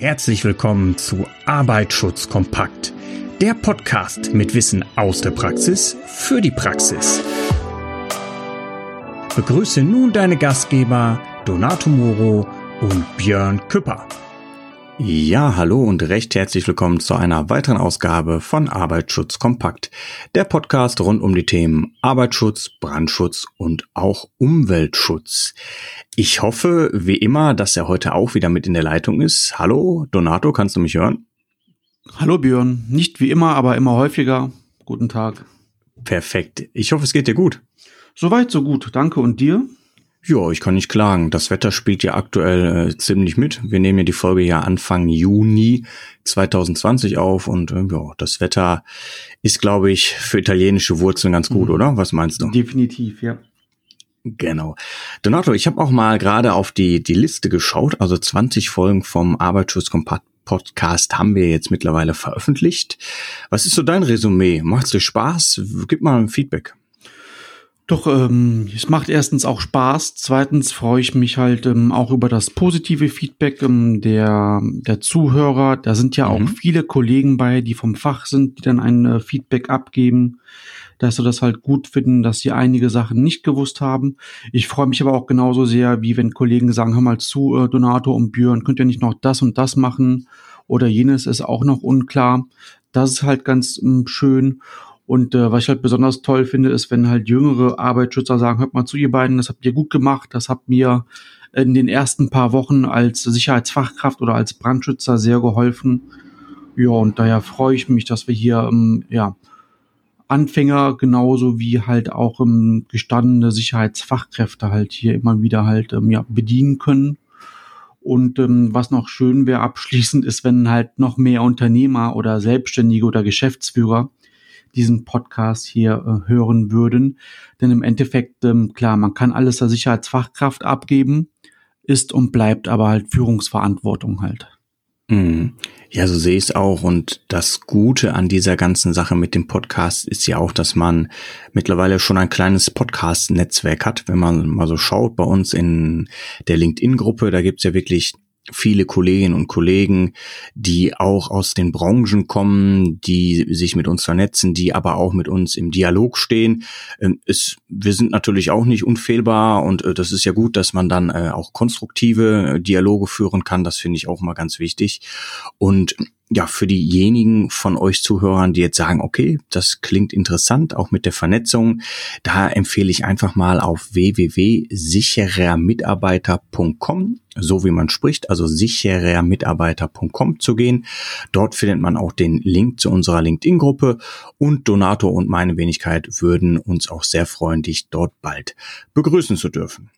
Herzlich willkommen zu Arbeitsschutz kompakt, der Podcast mit Wissen aus der Praxis für die Praxis. Begrüße nun deine Gastgeber Donato Moro und Björn Küpper. Ja, hallo und recht herzlich willkommen zu einer weiteren Ausgabe von Arbeitsschutz kompakt, der Podcast rund um die Themen Arbeitsschutz, Brandschutz und auch Umweltschutz. Ich hoffe, wie immer, dass er heute auch wieder mit in der Leitung ist. Hallo, Donato, kannst du mich hören? Hallo Björn, nicht wie immer, aber immer häufiger. Guten Tag. Perfekt. Ich hoffe, es geht dir gut. Soweit, so gut. Danke. Und dir? Ja, ich kann nicht klagen. Das Wetter spielt ja aktuell äh, ziemlich mit. Wir nehmen ja die Folge ja Anfang Juni 2020 auf und äh, ja, das Wetter ist, glaube ich, für italienische Wurzeln ganz gut, mhm. oder? Was meinst du? Definitiv, ja. Genau. Donato, ich habe auch mal gerade auf die, die Liste geschaut. Also 20 Folgen vom Arbeitsschutzkompakt Podcast haben wir jetzt mittlerweile veröffentlicht. Was ist so dein Resümee? Macht's dir Spaß? Gib mal ein Feedback. Doch, ähm, es macht erstens auch Spaß. Zweitens freue ich mich halt ähm, auch über das positive Feedback ähm, der, der Zuhörer. Da sind ja mhm. auch viele Kollegen bei, die vom Fach sind, die dann ein äh, Feedback abgeben, dass sie das halt gut finden, dass sie einige Sachen nicht gewusst haben. Ich freue mich aber auch genauso sehr, wie wenn Kollegen sagen, hör mal zu, äh, Donato und Björn, könnt ihr nicht noch das und das machen? Oder jenes ist auch noch unklar. Das ist halt ganz ähm, schön. Und äh, was ich halt besonders toll finde, ist, wenn halt jüngere Arbeitsschützer sagen, hört mal zu, ihr beiden, das habt ihr gut gemacht, das habt mir in den ersten paar Wochen als Sicherheitsfachkraft oder als Brandschützer sehr geholfen. Ja, und daher freue ich mich, dass wir hier ähm, ja, Anfänger genauso wie halt auch ähm, gestandene Sicherheitsfachkräfte halt hier immer wieder halt ähm, ja, bedienen können. Und ähm, was noch schön wäre abschließend ist, wenn halt noch mehr Unternehmer oder Selbstständige oder Geschäftsführer diesen Podcast hier äh, hören würden. Denn im Endeffekt, ähm, klar, man kann alles der Sicherheitsfachkraft abgeben, ist und bleibt aber halt Führungsverantwortung halt. Mhm. Ja, so sehe ich es auch. Und das Gute an dieser ganzen Sache mit dem Podcast ist ja auch, dass man mittlerweile schon ein kleines Podcast-Netzwerk hat. Wenn man mal so schaut bei uns in der LinkedIn-Gruppe, da gibt's ja wirklich viele Kolleginnen und Kollegen, die auch aus den Branchen kommen, die sich mit uns vernetzen, die aber auch mit uns im Dialog stehen. Ähm, es, wir sind natürlich auch nicht unfehlbar und äh, das ist ja gut, dass man dann äh, auch konstruktive Dialoge führen kann. Das finde ich auch mal ganz wichtig. Und ja, für diejenigen von euch Zuhörern, die jetzt sagen, okay, das klingt interessant, auch mit der Vernetzung, da empfehle ich einfach mal auf www.sicherermitarbeiter.com, so wie man spricht, also sicherermitarbeiter.com zu gehen. Dort findet man auch den Link zu unserer LinkedIn-Gruppe und Donato und meine Wenigkeit würden uns auch sehr freuen, dich dort bald begrüßen zu dürfen.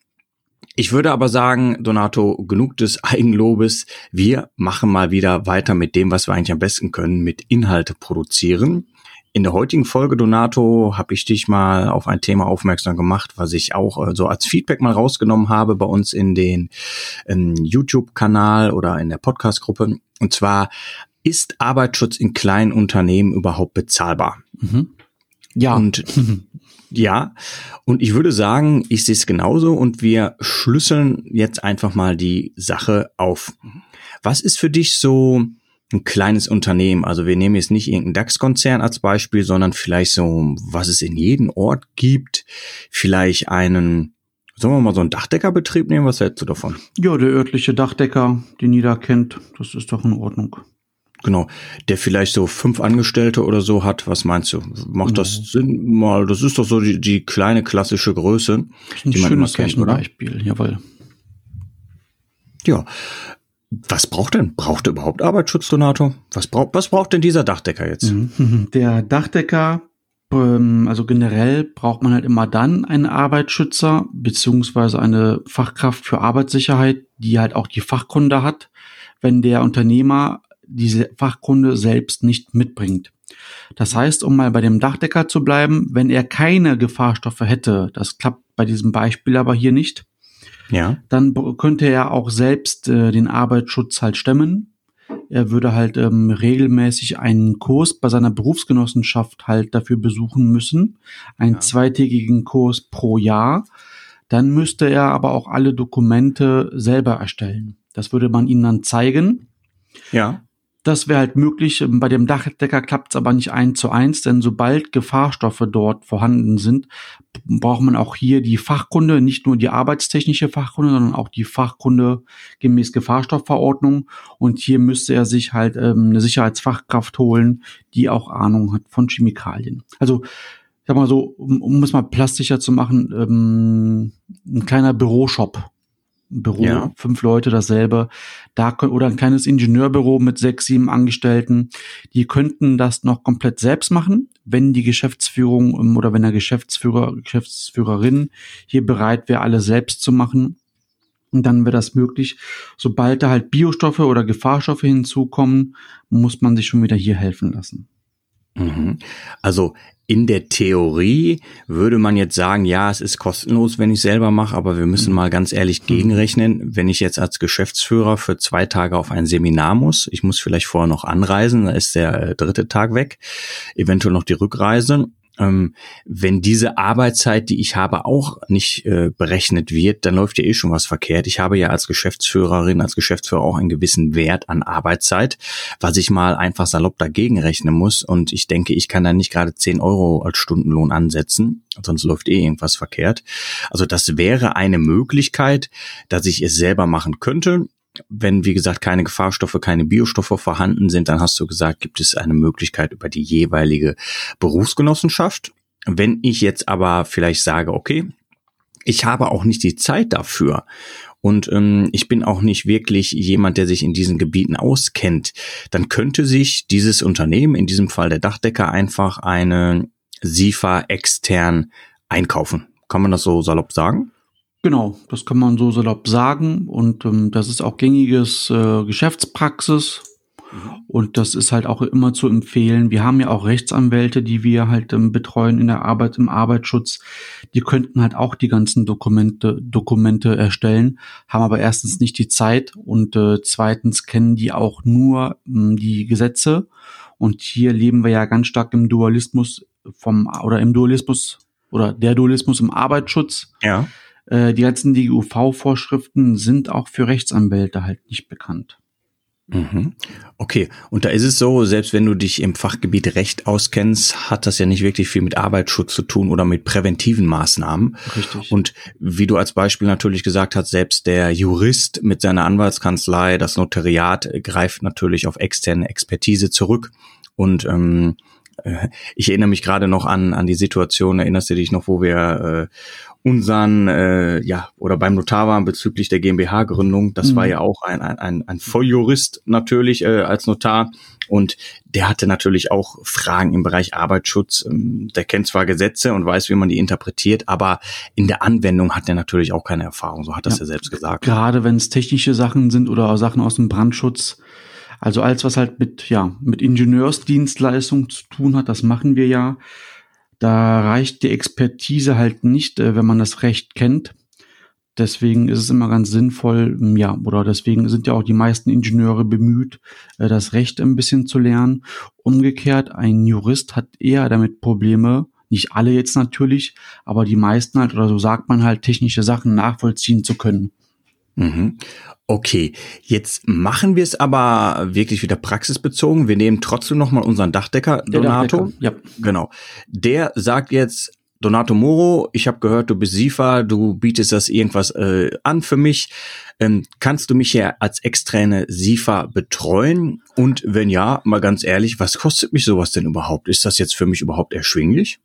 Ich würde aber sagen, Donato, genug des Eigenlobes. Wir machen mal wieder weiter mit dem, was wir eigentlich am besten können, mit Inhalte produzieren. In der heutigen Folge, Donato, habe ich dich mal auf ein Thema aufmerksam gemacht, was ich auch äh, so als Feedback mal rausgenommen habe bei uns in den ähm, YouTube-Kanal oder in der Podcast-Gruppe. Und zwar, ist Arbeitsschutz in kleinen Unternehmen überhaupt bezahlbar? Mhm. Ja. Und Ja, und ich würde sagen, ich sehe es genauso und wir schlüsseln jetzt einfach mal die Sache auf. Was ist für dich so ein kleines Unternehmen? Also wir nehmen jetzt nicht irgendeinen DAX-Konzern als Beispiel, sondern vielleicht so, was es in jedem Ort gibt, vielleicht einen Sollen wir mal so einen Dachdeckerbetrieb nehmen? Was hältst du davon? Ja, der örtliche Dachdecker, den jeder kennt, das ist doch in Ordnung. Genau, der vielleicht so fünf Angestellte oder so hat. Was meinst du? Macht das mhm. Sinn? Mal, das ist doch so die, die kleine klassische Größe, die man immer kennt, oder? Beispiel, jawohl. Ja. Was braucht denn? Braucht er überhaupt Arbeitsschutz, Donato? Was braucht, was braucht denn dieser Dachdecker jetzt? Mhm. Der Dachdecker, ähm, also generell braucht man halt immer dann einen Arbeitsschützer, beziehungsweise eine Fachkraft für Arbeitssicherheit, die halt auch die Fachkunde hat, wenn der Unternehmer diese Fachkunde selbst nicht mitbringt. Das heißt, um mal bei dem Dachdecker zu bleiben, wenn er keine Gefahrstoffe hätte, das klappt bei diesem Beispiel aber hier nicht, ja. dann könnte er auch selbst äh, den Arbeitsschutz halt stemmen. Er würde halt ähm, regelmäßig einen Kurs bei seiner Berufsgenossenschaft halt dafür besuchen müssen, einen ja. zweitägigen Kurs pro Jahr. Dann müsste er aber auch alle Dokumente selber erstellen. Das würde man ihnen dann zeigen Ja. Das wäre halt möglich. Bei dem Dachdecker klappt es aber nicht eins zu eins, denn sobald Gefahrstoffe dort vorhanden sind, braucht man auch hier die Fachkunde, nicht nur die arbeitstechnische Fachkunde, sondern auch die Fachkunde gemäß Gefahrstoffverordnung. Und hier müsste er sich halt ähm, eine Sicherheitsfachkraft holen, die auch Ahnung hat von Chemikalien. Also ich sag mal so, um, um es mal plastischer zu machen, ähm, ein kleiner Büroshop Büro, ja. fünf Leute dasselbe. Da oder ein kleines Ingenieurbüro mit sechs, sieben Angestellten. Die könnten das noch komplett selbst machen, wenn die Geschäftsführung ähm, oder wenn der Geschäftsführer, Geschäftsführerin hier bereit wäre, alles selbst zu machen. Und dann wäre das möglich. Sobald da halt Biostoffe oder Gefahrstoffe hinzukommen, muss man sich schon wieder hier helfen lassen. Mhm. Also in der Theorie würde man jetzt sagen, ja, es ist kostenlos, wenn ich selber mache, aber wir müssen mal ganz ehrlich gegenrechnen, wenn ich jetzt als Geschäftsführer für zwei Tage auf ein Seminar muss, ich muss vielleicht vorher noch anreisen, da ist der äh, dritte Tag weg, eventuell noch die Rückreise ähm, wenn diese Arbeitszeit, die ich habe, auch nicht äh, berechnet wird, dann läuft ja eh schon was verkehrt. Ich habe ja als Geschäftsführerin, als Geschäftsführer auch einen gewissen Wert an Arbeitszeit, was ich mal einfach salopp dagegen rechnen muss. Und ich denke, ich kann da nicht gerade 10 Euro als Stundenlohn ansetzen, sonst läuft eh irgendwas verkehrt. Also das wäre eine Möglichkeit, dass ich es selber machen könnte wenn, wie gesagt, keine Gefahrstoffe, keine Biostoffe vorhanden sind, dann hast du gesagt, gibt es eine Möglichkeit über die jeweilige Berufsgenossenschaft. Wenn ich jetzt aber vielleicht sage, okay, ich habe auch nicht die Zeit dafür und ähm, ich bin auch nicht wirklich jemand, der sich in diesen Gebieten auskennt, dann könnte sich dieses Unternehmen, in diesem Fall der Dachdecker, einfach eine SIFA extern einkaufen. Kann man das so salopp sagen? Genau, das kann man so salopp sagen und ähm, das ist auch gängiges äh, Geschäftspraxis mhm. und das ist halt auch immer zu empfehlen. Wir haben ja auch Rechtsanwälte, die wir halt ähm, betreuen in der Arbeit, im Arbeitsschutz. Die könnten halt auch die ganzen Dokumente, Dokumente erstellen, haben aber erstens nicht die Zeit und äh, zweitens kennen die auch nur ähm, die Gesetze. Und hier leben wir ja ganz stark im Dualismus vom oder im Dualismus oder der Dualismus im Arbeitsschutz. Ja äh, die ganzen DGUV-Vorschriften sind auch für Rechtsanwälte halt nicht bekannt. Mhm. Okay, und da ist es so, selbst wenn du dich im Fachgebiet Recht auskennst, hat das ja nicht wirklich viel mit Arbeitsschutz zu tun oder mit präventiven Maßnahmen. Richtig. Und wie du als Beispiel natürlich gesagt hast, selbst der Jurist mit seiner Anwaltskanzlei, das Notariat greift natürlich auf externe Expertise zurück. Und ähm, äh, ich erinnere mich gerade noch an, an die Situation, erinnerst du dich noch, wo wir äh, unseren, äh, ja, oder beim Notar waren bezüglich der GmbH-Gründung. Das mhm. war ja auch ein, ein, ein Volljurist natürlich äh, als Notar. Und der hatte natürlich auch Fragen im Bereich Arbeitsschutz. Ähm, der kennt zwar Gesetze und weiß, wie man die interpretiert, aber in der Anwendung hat er natürlich auch keine Erfahrung. So hat das ja, er selbst gesagt. Gerade wenn es technische Sachen sind oder Sachen aus dem Brandschutz. Also alles, was halt mit, ja, mit Ingenieursdienstleistung zu tun hat, das machen wir ja. Da reicht die Expertise halt nicht, äh, wenn man das Recht kennt. Deswegen ist es immer ganz sinnvoll, ja, oder deswegen sind ja auch die meisten Ingenieure bemüht, äh, das Recht ein bisschen zu lernen. Umgekehrt, ein Jurist hat eher damit Probleme, nicht alle jetzt natürlich, aber die meisten halt, oder so sagt man halt, technische Sachen nachvollziehen zu können. Mhm. Okay, jetzt machen wir es aber wirklich wieder praxisbezogen. Wir nehmen trotzdem nochmal unseren Dachdecker, Donato. Dachdecker, ja. Genau. Der sagt jetzt, Donato Moro, ich habe gehört, du bist SIFA, du bietest das irgendwas äh, an für mich. Ähm, kannst du mich ja als externe SIFA betreuen? Und wenn ja, mal ganz ehrlich, was kostet mich sowas denn überhaupt? Ist das jetzt für mich überhaupt erschwinglich?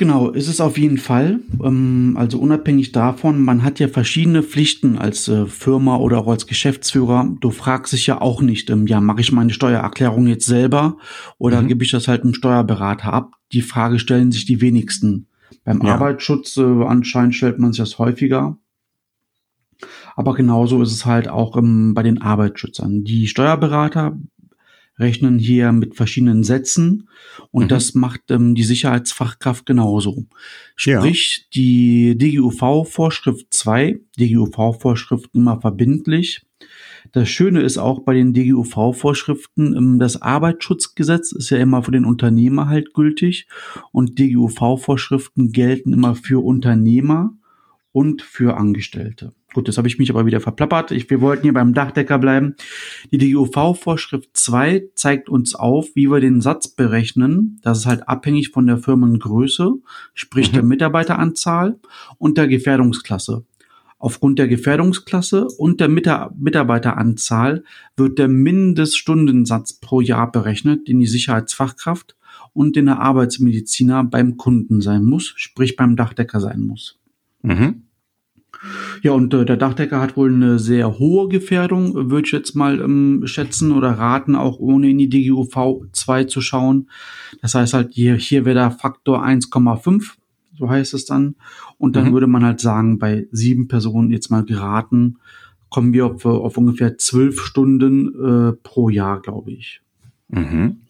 Genau, ist es auf jeden Fall. Ähm, also unabhängig davon, man hat ja verschiedene Pflichten als äh, Firma oder auch als Geschäftsführer. Du fragst dich ja auch nicht, ähm, ja, mache ich meine Steuererklärung jetzt selber oder mhm. gebe ich das halt einem Steuerberater ab? Die Frage stellen sich die wenigsten. Beim ja. Arbeitsschutz äh, anscheinend stellt man sich das häufiger. Aber genauso ist es halt auch ähm, bei den Arbeitsschützern. Die Steuerberater rechnen hier mit verschiedenen Sätzen und mhm. das macht ähm, die Sicherheitsfachkraft genauso. Sprich, ja. die DGUV-Vorschrift 2, DGUV-Vorschriften immer verbindlich. Das Schöne ist auch bei den DGUV-Vorschriften, ähm, das Arbeitsschutzgesetz ist ja immer für den Unternehmer halt gültig und DGUV-Vorschriften gelten immer für Unternehmer und für Angestellte. Gut, das habe ich mich aber wieder verplappert. Ich, wir wollten hier beim Dachdecker bleiben. Die DGUV-Vorschrift 2 zeigt uns auf, wie wir den Satz berechnen. Das ist halt abhängig von der Firmengröße, sprich mhm. der Mitarbeiteranzahl und der Gefährdungsklasse. Aufgrund der Gefährdungsklasse und der Mitarbeiteranzahl wird der Mindeststundensatz pro Jahr berechnet, den die Sicherheitsfachkraft und den der Arbeitsmediziner beim Kunden sein muss, sprich beim Dachdecker sein muss. Mhm. Ja, und äh, der Dachdecker hat wohl eine sehr hohe Gefährdung, würde ich jetzt mal ähm, schätzen oder raten, auch ohne in die DGUV 2 zu schauen. Das heißt halt, hier, hier wäre der Faktor 1,5 so heißt es dann. Und dann mhm. würde man halt sagen, bei sieben Personen jetzt mal geraten, kommen wir auf, auf ungefähr zwölf Stunden äh, pro Jahr, glaube ich. Mhm.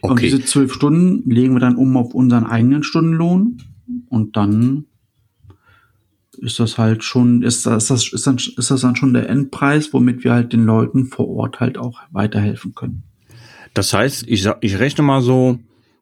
Okay. Und diese zwölf Stunden legen wir dann um auf unseren eigenen Stundenlohn und dann ist das halt schon, ist das, ist das, ist, das, ist das dann schon der Endpreis, womit wir halt den Leuten vor Ort halt auch weiterhelfen können. Das heißt, ich, ich rechne mal so,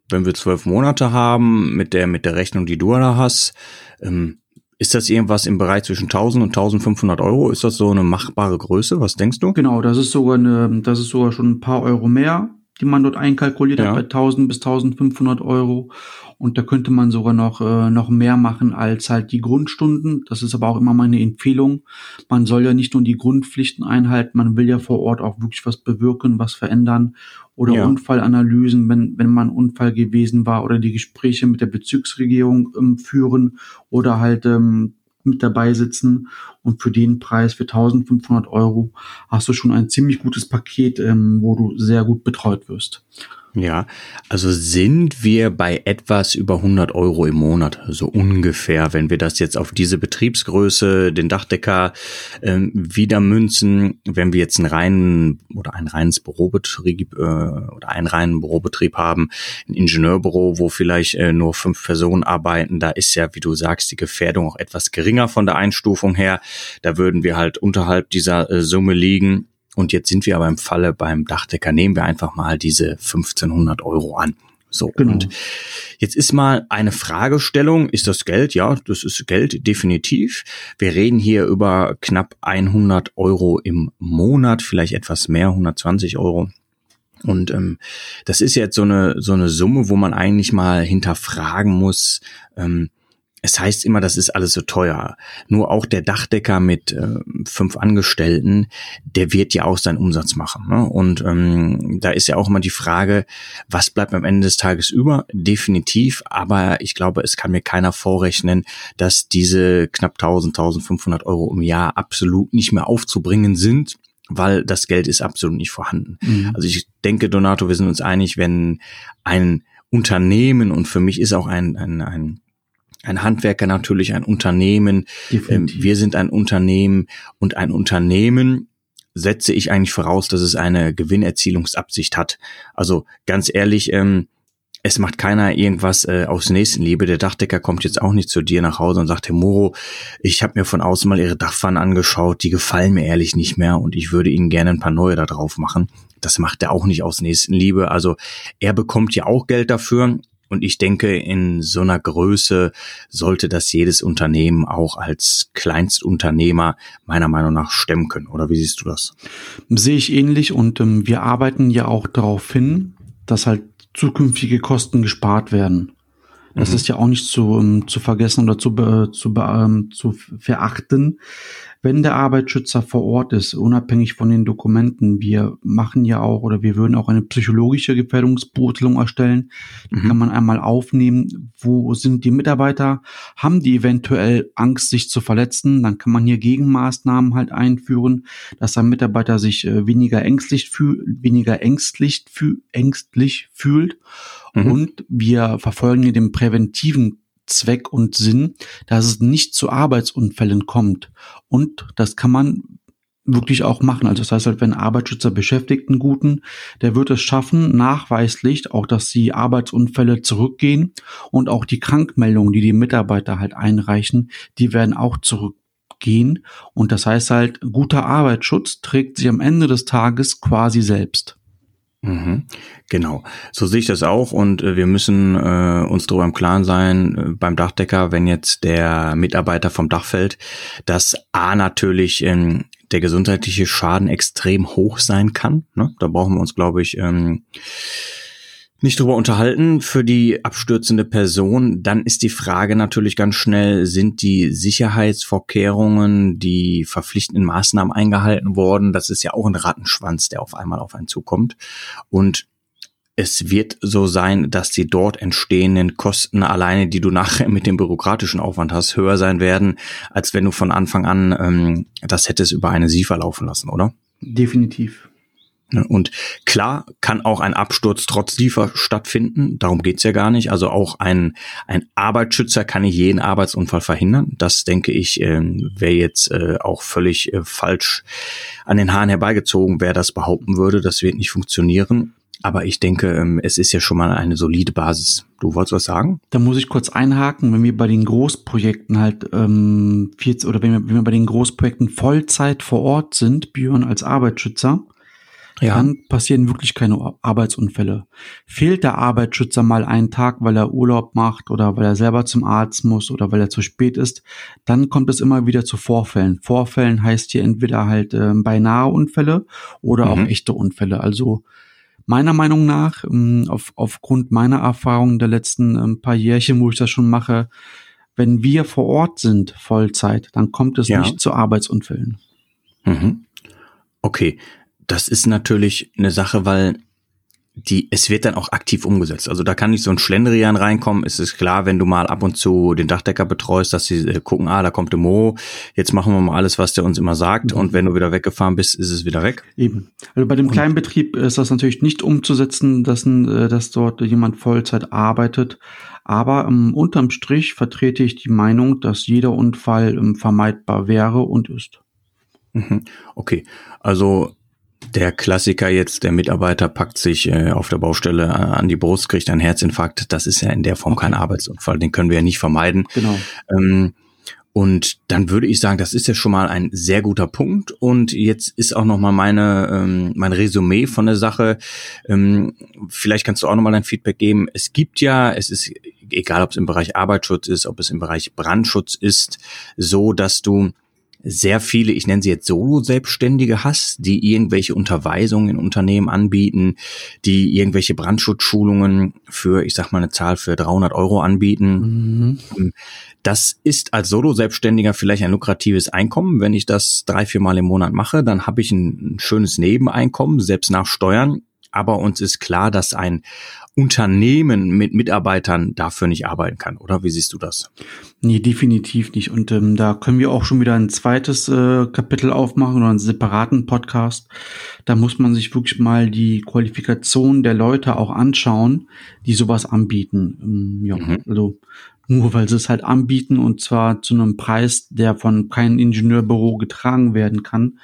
wenn wir zwölf Monate haben, mit der, mit der Rechnung, die du da hast, ähm, ist das irgendwas im Bereich zwischen 1000 und 1500 Euro? Ist das so eine machbare Größe? Was denkst du? Genau, das ist sogar eine, das ist sogar schon ein paar Euro mehr, die man dort einkalkuliert ja. hat bei 1000 bis 1500 Euro. Und da könnte man sogar noch, äh, noch mehr machen als halt die Grundstunden. Das ist aber auch immer meine Empfehlung. Man soll ja nicht nur die Grundpflichten einhalten, man will ja vor Ort auch wirklich was bewirken, was verändern oder ja. Unfallanalysen, wenn, wenn man Unfall gewesen war oder die Gespräche mit der Bezirksregierung ähm, führen oder halt ähm, mit dabei sitzen und für den Preis für 1500 Euro hast du schon ein ziemlich gutes Paket, ähm, wo du sehr gut betreut wirst. Ja, also sind wir bei etwas über 100 Euro im Monat, so ungefähr, wenn wir das jetzt auf diese Betriebsgröße, den Dachdecker ähm, wieder münzen, wenn wir jetzt einen reinen oder ein reines Bürobetrieb äh, oder einen reinen Bürobetrieb haben, ein Ingenieurbüro, wo vielleicht äh, nur fünf Personen arbeiten, da ist ja, wie du sagst, die Gefährdung auch etwas geringer von der Einstufung her. Da würden wir halt unterhalb dieser äh, Summe liegen. Und jetzt sind wir aber im Falle beim Dachdecker, nehmen wir einfach mal diese 1500 Euro an. So, genau. und jetzt ist mal eine Fragestellung, ist das Geld? Ja, das ist Geld, definitiv. Wir reden hier über knapp 100 Euro im Monat, vielleicht etwas mehr, 120 Euro. Und ähm, das ist jetzt so eine, so eine Summe, wo man eigentlich mal hinterfragen muss, ähm, es heißt immer, das ist alles so teuer. Nur auch der Dachdecker mit äh, fünf Angestellten, der wird ja auch seinen Umsatz machen. Ne? Und ähm, da ist ja auch immer die Frage, was bleibt am Ende des Tages über? Definitiv, aber ich glaube, es kann mir keiner vorrechnen, dass diese knapp 1000, 1500 Euro im Jahr absolut nicht mehr aufzubringen sind weil das Geld ist absolut nicht vorhanden. Mhm. Also ich denke, Donato, wir sind uns einig, wenn ein Unternehmen und für mich ist auch ein, ein, ein ein Handwerker natürlich ein Unternehmen. Ähm, wir sind ein Unternehmen und ein Unternehmen setze ich eigentlich voraus, dass es eine Gewinnerzielungsabsicht hat. Also ganz ehrlich, ähm, es macht keiner irgendwas äh, aus Nächstenliebe. Der Dachdecker kommt jetzt auch nicht zu dir nach Hause und sagt, Herr Moro, ich habe mir von außen mal Ihre Dachpfannen angeschaut, die gefallen mir ehrlich nicht mehr und ich würde Ihnen gerne ein paar neue da drauf machen. Das macht er auch nicht aus Nächstenliebe. Also er bekommt ja auch Geld dafür und ich denke, in so einer Größe sollte das jedes Unternehmen auch als Kleinstunternehmer meiner Meinung nach stemmen können. Oder wie siehst du das? Sehe ich ähnlich und ähm, wir arbeiten ja auch darauf hin, dass halt zukünftige Kosten gespart werden. Das mhm. ist ja auch nicht zu, ähm, zu vergessen oder zu, zu, ähm, zu verachten wenn der Arbeitsschützer vor Ort ist, unabhängig von den Dokumenten, wir machen ja auch oder wir würden auch eine psychologische Gefährdungsbeurteilung erstellen. Die mhm. kann man einmal aufnehmen. Wo sind die Mitarbeiter? Haben die eventuell Angst, sich zu verletzen? Dann kann man hier Gegenmaßnahmen halt einführen, dass ein Mitarbeiter sich weniger ängstlich fühlt, weniger ängstlich, fühl, ängstlich fühlt. Mhm. Und wir verfolgen hier den präventiven Zweck und Sinn, dass es nicht zu Arbeitsunfällen kommt. Und das kann man wirklich auch machen. Also das heißt halt, wenn Arbeitsschützer beschäftigt einen guten, der wird es schaffen, nachweislich auch, dass die Arbeitsunfälle zurückgehen und auch die Krankmeldungen, die die Mitarbeiter halt einreichen, die werden auch zurückgehen. Und das heißt halt, guter Arbeitsschutz trägt sich am Ende des Tages quasi selbst. Mhm, genau, so sehe ich das auch und äh, wir müssen äh, uns darüber im Klaren sein, äh, beim Dachdecker, wenn jetzt der Mitarbeiter vom Dach fällt, dass A natürlich ähm, der gesundheitliche Schaden extrem hoch sein kann. Ne? Da brauchen wir uns, glaube ich, ähm, nicht drüber unterhalten für die abstürzende Person, dann ist die Frage natürlich ganz schnell, sind die Sicherheitsvorkehrungen, die verpflichtenden Maßnahmen eingehalten worden? Das ist ja auch ein Rattenschwanz, der auf einmal auf einen zukommt. Und es wird so sein, dass die dort entstehenden Kosten alleine, die du nachher mit dem bürokratischen Aufwand hast, höher sein werden, als wenn du von Anfang an ähm, das hättest über eine SIFA laufen lassen, oder? Definitiv. Ne, und klar kann auch ein Absturz trotz Liefer stattfinden. Darum geht's ja gar nicht. Also auch ein, ein Arbeitsschützer kann nicht jeden Arbeitsunfall verhindern. Das denke ich, äh, wäre jetzt äh, auch völlig äh, falsch an den Haaren herbeigezogen, wer das behaupten würde. Das wird nicht funktionieren. Aber ich denke, ähm, es ist ja schon mal eine solide Basis. Du wolltest was sagen? Da muss ich kurz einhaken, wenn wir bei den Großprojekten halt ähm, 40, oder wenn wir, wenn wir bei den Großprojekten Vollzeit vor Ort sind, Björn als Arbeitsschützer, ja. dann passieren wirklich keine Arbeitsunfälle. Fehlt der Arbeitsschützer mal einen Tag, weil er Urlaub macht oder weil er selber zum Arzt muss oder weil er zu spät ist, dann kommt es immer wieder zu Vorfällen. Vorfällen heißt hier entweder halt äh, beinahe Unfälle oder mhm. auch echte Unfälle. Also meiner Meinung nach, ähm, auf, aufgrund meiner Erfahrungen der letzten ähm, paar Jährchen, wo ich das schon mache, wenn wir vor Ort sind, Vollzeit, dann kommt es ja. nicht zu Arbeitsunfällen. Mhm. Okay, das ist natürlich eine Sache, weil die, es wird dann auch aktiv umgesetzt. Also da kann nicht so ein Schlendrian reinkommen. Es ist klar, wenn du mal ab und zu den Dachdecker betreust, dass sie äh, gucken, ah, da kommt der Mo, jetzt machen wir mal alles, was der uns immer sagt. Mhm. Und wenn du wieder weggefahren bist, ist es wieder weg. Eben. Also bei dem kleinen Betrieb ist das natürlich nicht umzusetzen, dass, äh, dass dort jemand Vollzeit arbeitet. Aber um, ähm, unterm Strich vertrete ich die Meinung, dass jeder Unfall um, vermeidbar wäre und ist. Mhm. Okay, also der Klassiker jetzt, der Mitarbeiter packt sich äh, auf der Baustelle äh, an die Brust, kriegt einen Herzinfarkt. Das ist ja in der Form okay. kein Arbeitsunfall, den können wir ja nicht vermeiden. Genau. Ähm, und dann würde ich sagen, das ist ja schon mal ein sehr guter Punkt. Und jetzt ist auch noch mal meine ähm, mein Resümee von der Sache. Ähm, vielleicht kannst du auch noch mal ein Feedback geben. Es gibt ja, es ist egal, ob es im Bereich Arbeitsschutz ist, ob es im Bereich Brandschutz ist, so dass du sehr viele, ich nenne sie jetzt Solo-Selbstständige hast, die irgendwelche Unterweisungen in Unternehmen anbieten, die irgendwelche Brandschutzschulungen für, ich sag mal eine Zahl für 300 Euro anbieten. Mhm. Das ist als Solo-Selbstständiger vielleicht ein lukratives Einkommen. Wenn ich das drei, vier Mal im Monat mache, dann habe ich ein, ein schönes Nebeneinkommen, selbst nach Steuern. Aber uns ist klar, dass ein Unternehmen mit Mitarbeitern dafür nicht arbeiten kann, oder? Wie siehst du das? Nee, definitiv nicht. Und ähm, da können wir auch schon wieder ein zweites äh, Kapitel aufmachen oder einen separaten Podcast. Da muss man sich wirklich mal die Qualifikation der Leute auch anschauen, die sowas anbieten. Ähm, ja, mhm. also nur weil sie es halt anbieten und zwar zu einem Preis, der von keinem Ingenieurbüro getragen werden kann,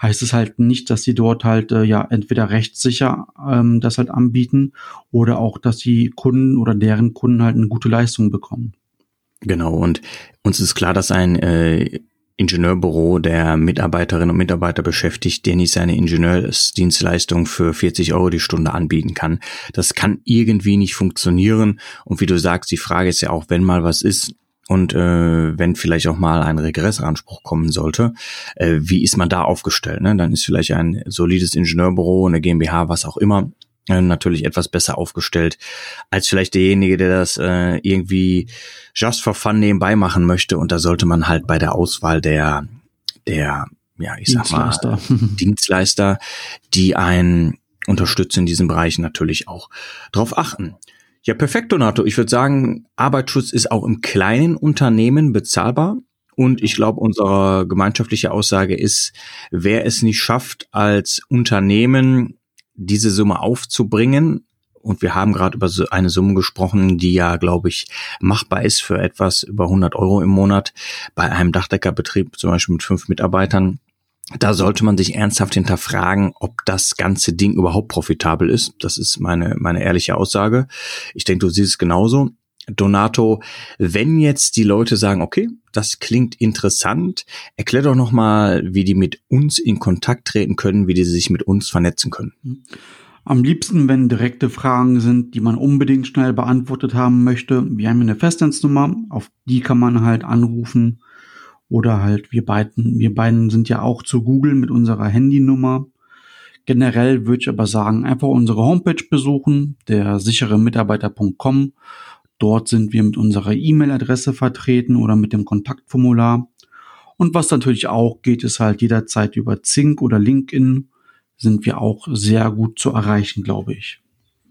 heißt es halt nicht, dass sie dort halt äh, ja entweder rechtssicher ähm, das halt anbieten oder auch, dass die Kunden oder deren Kunden halt eine gute Leistung bekommen. Genau, und uns ist klar, dass ein äh, Ingenieurbüro der Mitarbeiterinnen und Mitarbeiter beschäftigt, der nicht seine Ingenieursdienstleistung für 40 Euro die Stunde anbieten kann. Das kann irgendwie nicht funktionieren. Und wie du sagst, die Frage ist ja auch, wenn mal was ist, und äh, wenn vielleicht auch mal ein Regressanspruch kommen sollte, äh, wie ist man da aufgestellt? Ne? Dann ist vielleicht ein solides Ingenieurbüro, eine GmbH, was auch immer, äh, natürlich etwas besser aufgestellt als vielleicht derjenige, der das äh, irgendwie just for fun nebenbei machen möchte. Und da sollte man halt bei der Auswahl der, der, ja, ich sag mal, Dienstleister, Dienstleister die einen unterstützen in diesem Bereich natürlich auch darauf achten. Ja, perfekt, Donato. Ich würde sagen, Arbeitsschutz ist auch im kleinen Unternehmen bezahlbar. Und ich glaube, unsere gemeinschaftliche Aussage ist, wer es nicht schafft, als Unternehmen diese Summe aufzubringen, und wir haben gerade über eine Summe gesprochen, die ja, glaube ich, machbar ist für etwas über 100 Euro im Monat bei einem Dachdeckerbetrieb, zum Beispiel mit fünf Mitarbeitern, da sollte man sich ernsthaft hinterfragen, ob das ganze Ding überhaupt profitabel ist. Das ist meine, meine ehrliche Aussage. Ich denke, du siehst es genauso. Donato, wenn jetzt die Leute sagen, okay, das klingt interessant, erklär doch nochmal, wie die mit uns in Kontakt treten können, wie die sich mit uns vernetzen können. Am liebsten, wenn direkte Fragen sind, die man unbedingt schnell beantwortet haben möchte. Wir haben eine Festnetznummer, auf die kann man halt anrufen. Oder halt wir beiden, wir beiden sind ja auch zu Google mit unserer Handynummer. Generell würde ich aber sagen, einfach unsere Homepage besuchen, der sichere Mitarbeiter.com. Dort sind wir mit unserer E-Mail-Adresse vertreten oder mit dem Kontaktformular. Und was natürlich auch geht, ist halt jederzeit über Zink oder LinkedIn sind wir auch sehr gut zu erreichen, glaube ich.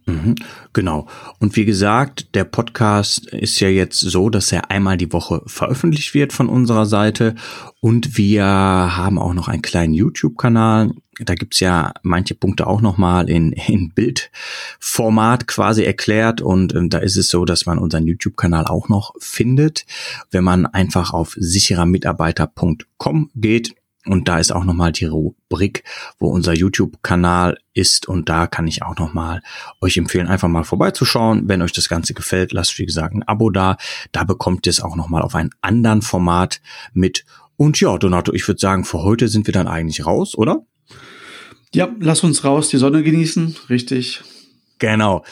Mhm, genau. Und wie gesagt, der Podcast ist ja jetzt so, dass er einmal die Woche veröffentlicht wird von unserer Seite. Und wir haben auch noch einen kleinen YouTube-Kanal. Da gibt's ja manche Punkte auch nochmal in, in Bildformat quasi erklärt. Und äh, da ist es so, dass man unseren YouTube-Kanal auch noch findet. Wenn man einfach auf sicherermitarbeiter.com geht, und da ist auch nochmal die Rubrik, wo unser YouTube-Kanal ist. Und da kann ich auch nochmal euch empfehlen, einfach mal vorbeizuschauen. Wenn euch das Ganze gefällt, lasst wie gesagt ein Abo da. Da bekommt ihr es auch nochmal auf einem anderen Format mit. Und ja, Donato, ich würde sagen, für heute sind wir dann eigentlich raus, oder? Ja, lass uns raus, die Sonne genießen, richtig. Genau.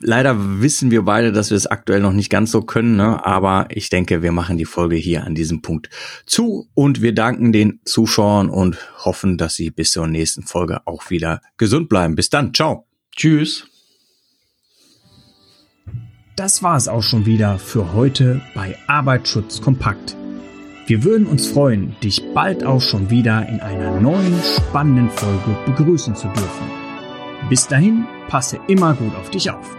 Leider wissen wir beide, dass wir es aktuell noch nicht ganz so können, ne? aber ich denke, wir machen die Folge hier an diesem Punkt zu und wir danken den Zuschauern und hoffen, dass sie bis zur nächsten Folge auch wieder gesund bleiben. Bis dann, ciao. Tschüss. Das war es auch schon wieder für heute bei Arbeitsschutz kompakt. Wir würden uns freuen, dich bald auch schon wieder in einer neuen spannenden Folge begrüßen zu dürfen. Bis dahin, passe immer gut auf dich auf.